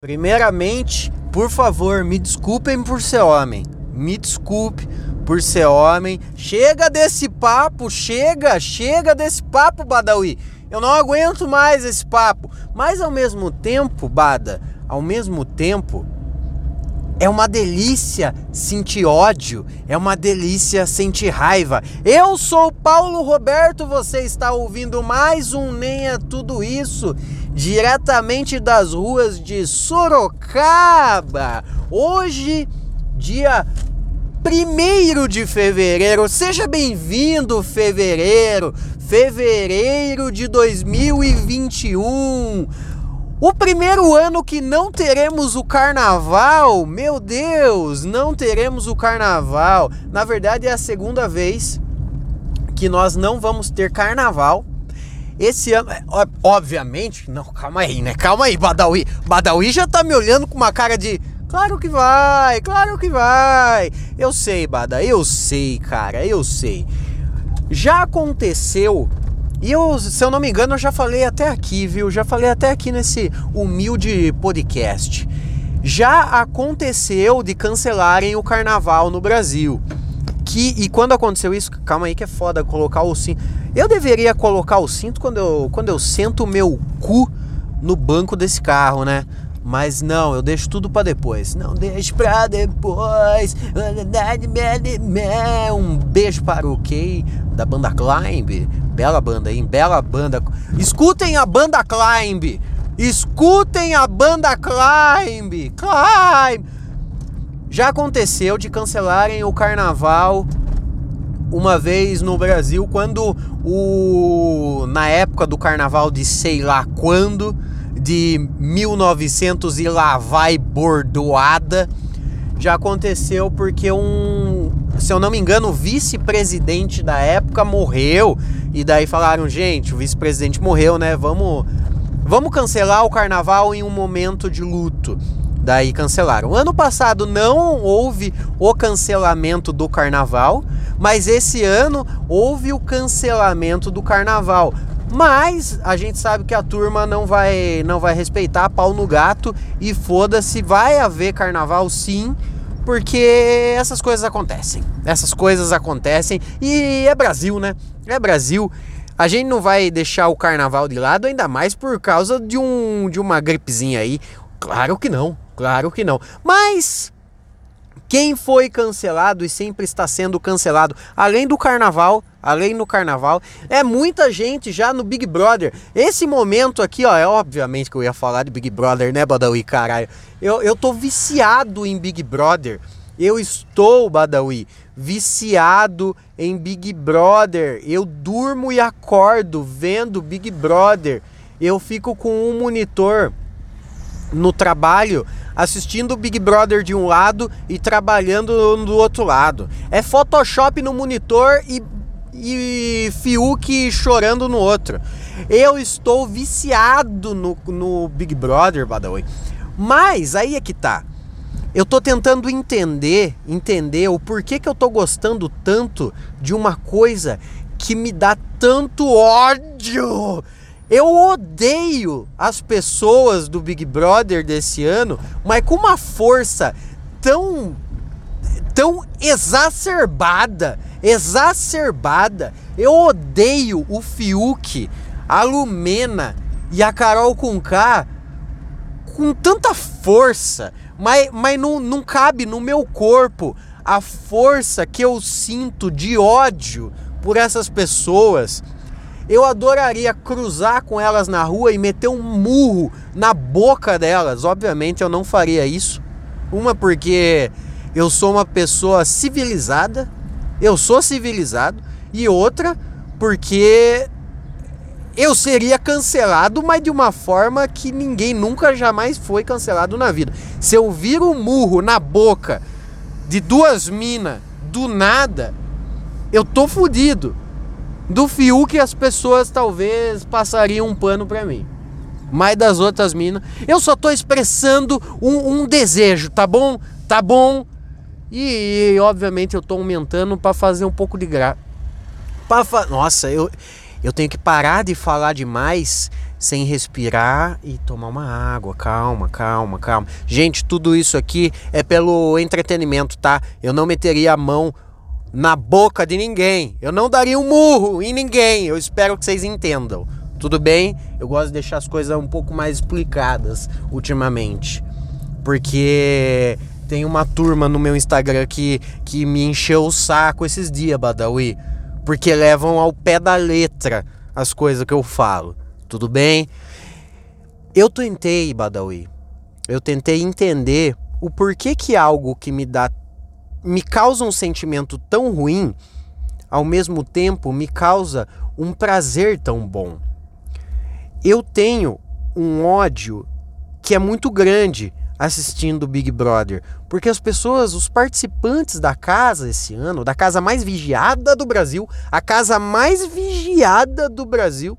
Primeiramente, por favor, me desculpem por ser homem. Me desculpe por ser homem. Chega desse papo, chega, chega desse papo, Badawi. Eu não aguento mais esse papo. Mas ao mesmo tempo, Bada, ao mesmo tempo, é uma delícia sentir ódio, é uma delícia sentir raiva. Eu sou Paulo Roberto, você está ouvindo mais um Nem é Tudo Isso, diretamente das ruas de Sorocaba. Hoje, dia 1 de fevereiro, seja bem-vindo, fevereiro, fevereiro de 2021. O primeiro ano que não teremos o carnaval, meu Deus, não teremos o carnaval. Na verdade, é a segunda vez que nós não vamos ter carnaval. Esse ano, é, obviamente, não, calma aí, né? Calma aí, Badawi. Badawi já tá me olhando com uma cara de. Claro que vai, claro que vai. Eu sei, Bada, eu sei, cara, eu sei. Já aconteceu e eu, se eu não me engano, eu já falei até aqui, viu? Já falei até aqui nesse humilde podcast. Já aconteceu de cancelarem o carnaval no Brasil. Que, e quando aconteceu isso, calma aí que é foda colocar o cinto. Eu deveria colocar o cinto quando eu, quando eu sento o meu cu no banco desse carro, né? Mas não, eu deixo tudo para depois. Não deixe pra depois. Um beijo para o Kay da banda Climb. Bela banda, hein? Bela banda. Escutem a banda Climb. Escutem a banda Climb. Climb. Já aconteceu de cancelarem o carnaval uma vez no Brasil quando o na época do carnaval de sei lá quando de 1900 e lá vai bordoada. Já aconteceu porque um, se eu não me engano, o vice-presidente da época morreu e daí falaram, gente, o vice-presidente morreu, né? Vamos vamos cancelar o carnaval em um momento de luto. Daí cancelaram. Ano passado não houve o cancelamento do carnaval, mas esse ano houve o cancelamento do carnaval. Mas a gente sabe que a turma não vai não vai respeitar pau no gato e foda-se, vai haver carnaval sim, porque essas coisas acontecem. Essas coisas acontecem e é Brasil, né? É Brasil. A gente não vai deixar o carnaval de lado ainda mais por causa de um de uma gripezinha aí. Claro que não, claro que não. Mas quem foi cancelado e sempre está sendo cancelado, além do carnaval, além do carnaval, é muita gente já no Big Brother. Esse momento aqui, ó, é obviamente que eu ia falar de Big Brother, né, Badawi, caralho. Eu, eu tô viciado em Big Brother. Eu estou, Badawi, viciado em Big Brother. Eu durmo e acordo vendo Big Brother. Eu fico com um monitor no trabalho assistindo o Big Brother de um lado e trabalhando do outro lado. É Photoshop no monitor e, e Fiuk chorando no outro. Eu estou viciado no, no Big Brother, way. Mas aí é que tá. Eu tô tentando entender, entender o porquê que eu tô gostando tanto de uma coisa que me dá tanto ódio eu odeio as pessoas do Big Brother desse ano, mas com uma força tão tão exacerbada, exacerbada. Eu odeio o Fiuk, a Lumena e a Carol Conká com tanta força, mas, mas não, não cabe no meu corpo a força que eu sinto de ódio por essas pessoas. Eu adoraria cruzar com elas na rua e meter um murro na boca delas. Obviamente eu não faria isso. Uma porque eu sou uma pessoa civilizada, eu sou civilizado, e outra porque eu seria cancelado, mas de uma forma que ninguém nunca jamais foi cancelado na vida. Se eu vir um murro na boca de duas minas do nada, eu tô fudido do Fiuk as pessoas talvez passariam um pano para mim. Mas das outras minas, eu só tô expressando um, um desejo, tá bom? Tá bom? E, e obviamente eu tô aumentando para fazer um pouco de graça. Fa... Nossa, eu Eu tenho que parar de falar demais sem respirar e tomar uma água. Calma, calma, calma. Gente, tudo isso aqui é pelo entretenimento, tá? Eu não meteria a mão na boca de ninguém. Eu não daria um murro em ninguém. Eu espero que vocês entendam. Tudo bem? Eu gosto de deixar as coisas um pouco mais explicadas ultimamente. Porque tem uma turma no meu Instagram que, que me encheu o saco esses dias, Badawi. Porque levam ao pé da letra as coisas que eu falo. Tudo bem? Eu tentei, Badawi. Eu tentei entender o porquê que algo que me dá me causa um sentimento tão ruim, ao mesmo tempo me causa um prazer tão bom. Eu tenho um ódio que é muito grande assistindo Big Brother, porque as pessoas, os participantes da casa esse ano, da casa mais vigiada do Brasil, a casa mais vigiada do Brasil,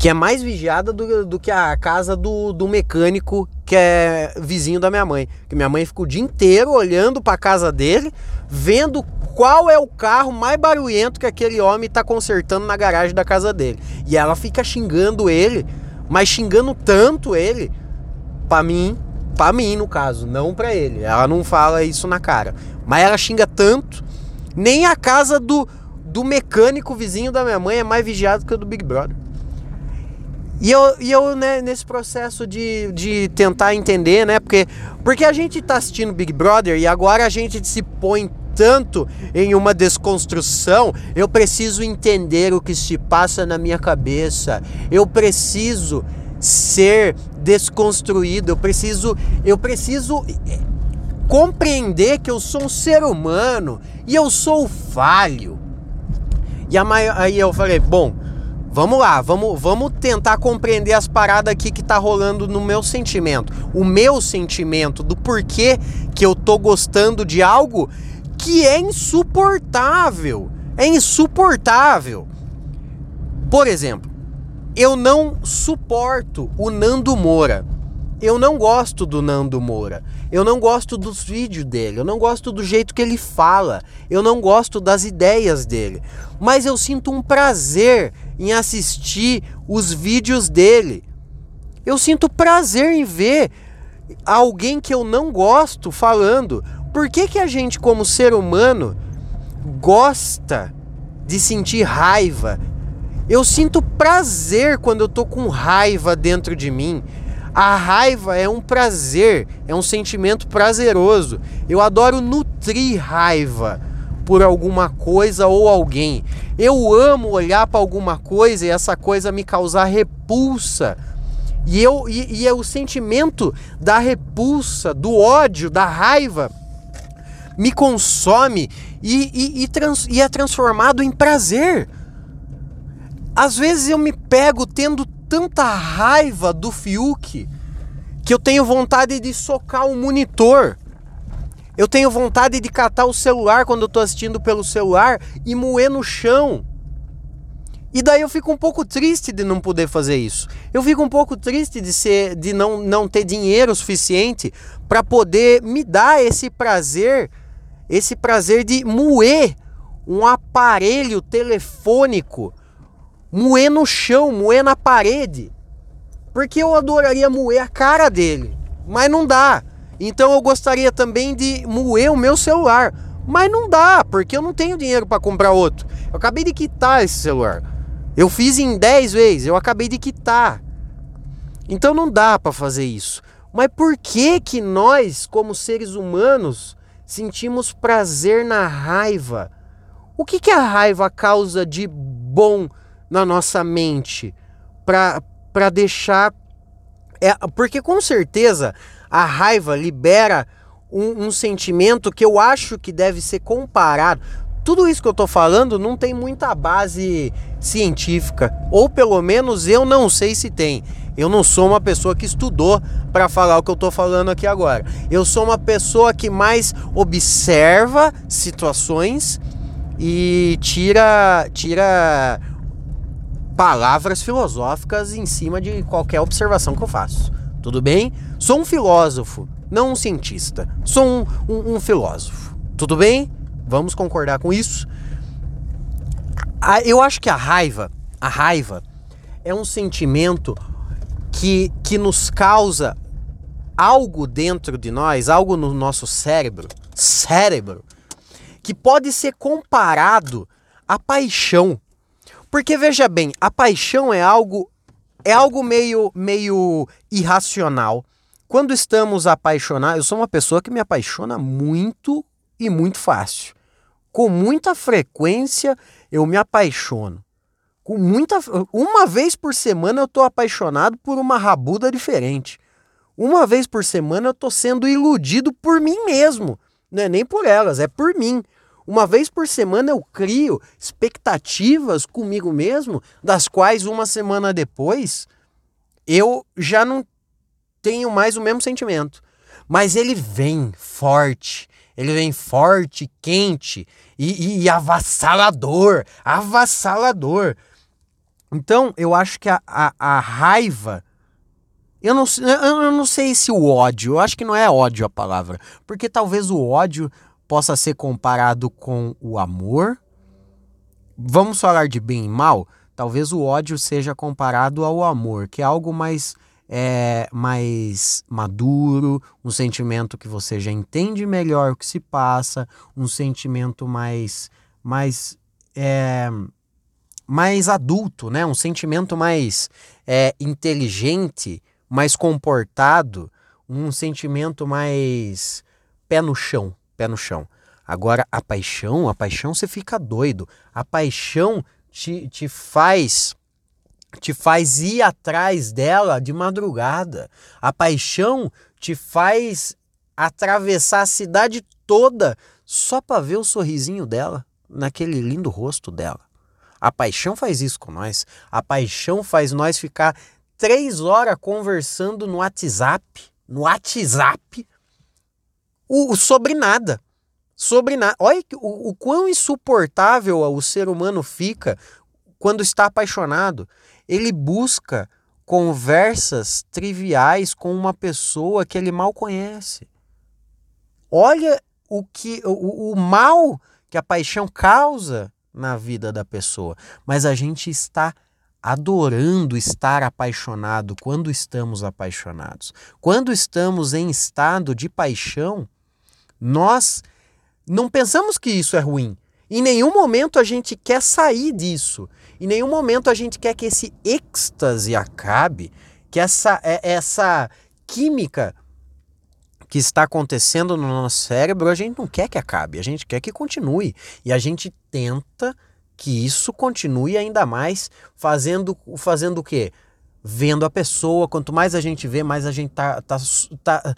que é mais vigiada do, do que a casa do, do mecânico que é vizinho da minha mãe. Que minha mãe fica o dia inteiro olhando para a casa dele, vendo qual é o carro mais barulhento que aquele homem está consertando na garagem da casa dele. E ela fica xingando ele, mas xingando tanto ele, para mim, para mim no caso, não para ele. Ela não fala isso na cara, mas ela xinga tanto. Nem a casa do, do mecânico vizinho da minha mãe é mais vigiado que a do Big Brother. E eu, e eu né, nesse processo de, de tentar entender, né? Porque, porque a gente tá assistindo Big Brother e agora a gente se põe tanto em uma desconstrução, eu preciso entender o que se passa na minha cabeça. Eu preciso ser desconstruído, eu preciso eu preciso eh, compreender que eu sou um ser humano e eu sou falho. E a aí eu falei, bom, Vamos lá, vamos, vamos tentar compreender as paradas aqui que tá rolando no meu sentimento. O meu sentimento do porquê que eu tô gostando de algo que é insuportável. É insuportável. Por exemplo, eu não suporto o Nando Moura. Eu não gosto do Nando Moura. Eu não gosto dos vídeos dele. Eu não gosto do jeito que ele fala. Eu não gosto das ideias dele. Mas eu sinto um prazer em assistir os vídeos dele. Eu sinto prazer em ver alguém que eu não gosto falando. Por que, que a gente, como ser humano, gosta de sentir raiva? Eu sinto prazer quando eu tô com raiva dentro de mim. A raiva é um prazer, é um sentimento prazeroso. Eu adoro nutrir raiva por alguma coisa ou alguém. Eu amo olhar para alguma coisa e essa coisa me causar repulsa. E, eu, e, e é o sentimento da repulsa, do ódio, da raiva me consome e, e, e, trans, e é transformado em prazer. Às vezes eu me pego tendo tanta raiva do Fiuk que eu tenho vontade de socar o monitor. Eu tenho vontade de catar o celular quando eu tô assistindo pelo celular e moer no chão. E daí eu fico um pouco triste de não poder fazer isso. Eu fico um pouco triste de ser de não, não ter dinheiro suficiente para poder me dar esse prazer, esse prazer de moer um aparelho telefônico, moer no chão, moer na parede. Porque eu adoraria moer a cara dele, mas não dá. Então eu gostaria também de moer o meu celular. Mas não dá, porque eu não tenho dinheiro para comprar outro. Eu acabei de quitar esse celular. Eu fiz em 10 vezes, eu acabei de quitar. Então não dá para fazer isso. Mas por que que nós, como seres humanos, sentimos prazer na raiva? O que que a raiva causa de bom na nossa mente para deixar é, porque com certeza a raiva libera um, um, sentimento que eu acho que deve ser comparado. Tudo isso que eu tô falando não tem muita base científica, ou pelo menos eu não sei se tem. Eu não sou uma pessoa que estudou para falar o que eu tô falando aqui agora. Eu sou uma pessoa que mais observa situações e tira tira palavras filosóficas em cima de qualquer observação que eu faço. Tudo bem? Sou um filósofo, não um cientista. Sou um, um, um filósofo. Tudo bem? Vamos concordar com isso? eu acho que a raiva, a raiva é um sentimento que, que nos causa algo dentro de nós, algo no nosso cérebro, cérebro, que pode ser comparado à paixão. Porque veja bem, a paixão é algo é algo meio meio irracional. Quando estamos apaixonados, eu sou uma pessoa que me apaixona muito e muito fácil. Com muita frequência eu me apaixono. Com muita uma vez por semana eu tô apaixonado por uma rabuda diferente. Uma vez por semana eu tô sendo iludido por mim mesmo. Não é nem por elas, é por mim. Uma vez por semana eu crio expectativas comigo mesmo, das quais uma semana depois eu já não tenho mais o mesmo sentimento. Mas ele vem forte, ele vem forte, quente e, e, e avassalador avassalador. Então eu acho que a, a, a raiva. Eu não, eu não sei se o ódio, eu acho que não é ódio a palavra, porque talvez o ódio possa ser comparado com o amor. Vamos falar de bem e mal? Talvez o ódio seja comparado ao amor, que é algo mais é, mais maduro, um sentimento que você já entende melhor o que se passa, um sentimento mais mais é, mais adulto, né? Um sentimento mais é, inteligente, mais comportado, um sentimento mais pé no chão, pé no chão. Agora, a paixão, a paixão você fica doido. A paixão te, te faz te faz ir atrás dela de madrugada. A paixão te faz atravessar a cidade toda só para ver o sorrisinho dela, naquele lindo rosto dela. A paixão faz isso com nós. A paixão faz nós ficar três horas conversando no WhatsApp, no WhatsApp, o, sobre nada. Sobre nada. Olha o, o quão insuportável o ser humano fica quando está apaixonado. Ele busca conversas triviais com uma pessoa que ele mal conhece. Olha o que o, o mal que a paixão causa na vida da pessoa, mas a gente está adorando estar apaixonado quando estamos apaixonados. Quando estamos em estado de paixão, nós não pensamos que isso é ruim. Em nenhum momento a gente quer sair disso. Em nenhum momento a gente quer que esse êxtase acabe, que essa, é, essa química que está acontecendo no nosso cérebro, a gente não quer que acabe, a gente quer que continue. E a gente tenta que isso continue ainda mais, fazendo, fazendo o quê? Vendo a pessoa, quanto mais a gente vê, mais a gente tá, tá, tá,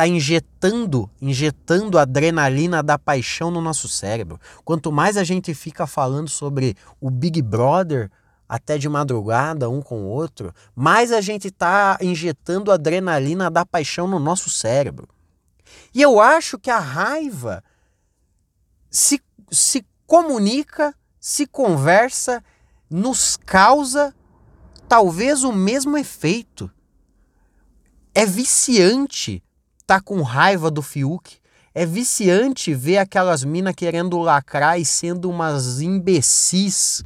tá injetando, injetando adrenalina da paixão no nosso cérebro. Quanto mais a gente fica falando sobre o Big Brother até de madrugada um com o outro, mais a gente tá injetando adrenalina da paixão no nosso cérebro. E eu acho que a raiva se, se comunica se conversa, nos causa talvez o mesmo efeito. É viciante tá com raiva do Fiuk. É viciante ver aquelas minas querendo lacrar e sendo umas imbecis.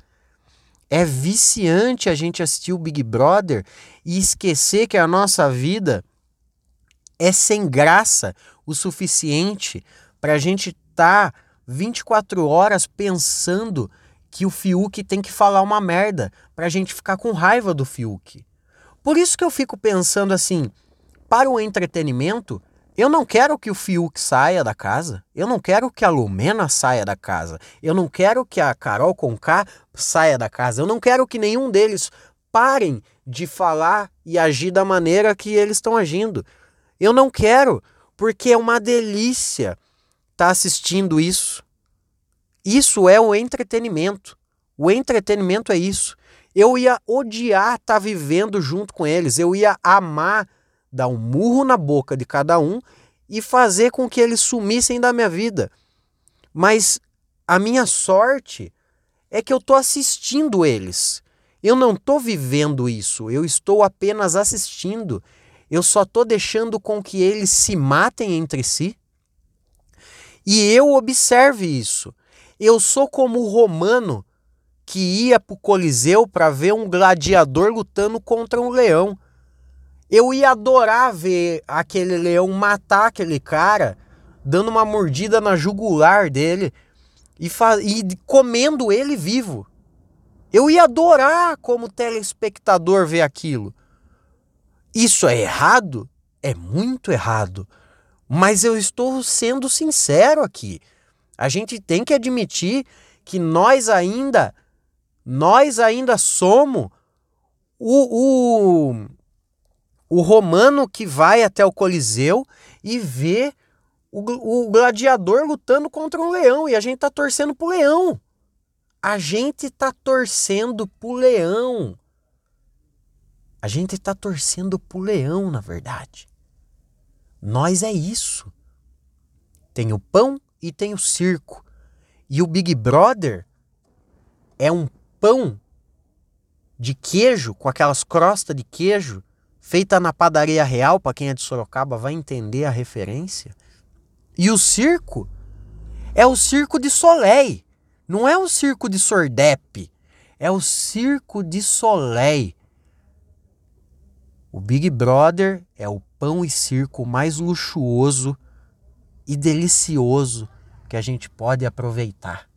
É viciante a gente assistir o Big Brother e esquecer que a nossa vida é sem graça o suficiente para a gente estar tá 24 horas pensando que o Fiuk tem que falar uma merda pra gente ficar com raiva do Fiuk. Por isso que eu fico pensando assim, para o entretenimento, eu não quero que o Fiuk saia da casa, eu não quero que a Lumena saia da casa, eu não quero que a Carol Conká saia da casa, eu não quero que nenhum deles parem de falar e agir da maneira que eles estão agindo. Eu não quero, porque é uma delícia estar tá assistindo isso. Isso é o entretenimento. O entretenimento é isso. Eu ia odiar estar tá vivendo junto com eles. Eu ia amar dar um murro na boca de cada um e fazer com que eles sumissem da minha vida. Mas a minha sorte é que eu estou assistindo eles. Eu não estou vivendo isso, eu estou apenas assistindo. Eu só estou deixando com que eles se matem entre si. E eu observe isso. Eu sou como o romano que ia pro Coliseu para ver um gladiador lutando contra um leão. Eu ia adorar ver aquele leão matar aquele cara, dando uma mordida na jugular dele e, e comendo ele vivo. Eu ia adorar como telespectador ver aquilo. Isso é errado? É muito errado. Mas eu estou sendo sincero aqui. A gente tem que admitir que nós ainda, nós ainda somos o, o, o romano que vai até o Coliseu e vê o, o gladiador lutando contra um leão e a gente tá torcendo pro leão. A gente tá torcendo pro leão. A gente tá torcendo pro leão, na verdade. Nós é isso. Tem o pão e tem o circo. E o Big Brother é um pão de queijo com aquelas crostas de queijo feita na padaria real, para quem é de Sorocaba vai entender a referência. E o circo é o circo de Soleil. Não é o circo de Sordep. É o circo de Soleil. O Big Brother é o pão e circo mais luxuoso e delicioso que a gente pode aproveitar.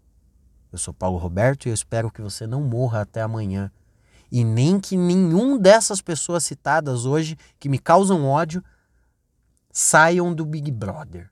Eu sou Paulo Roberto e eu espero que você não morra até amanhã. E nem que nenhum dessas pessoas citadas hoje, que me causam ódio, saiam do Big Brother.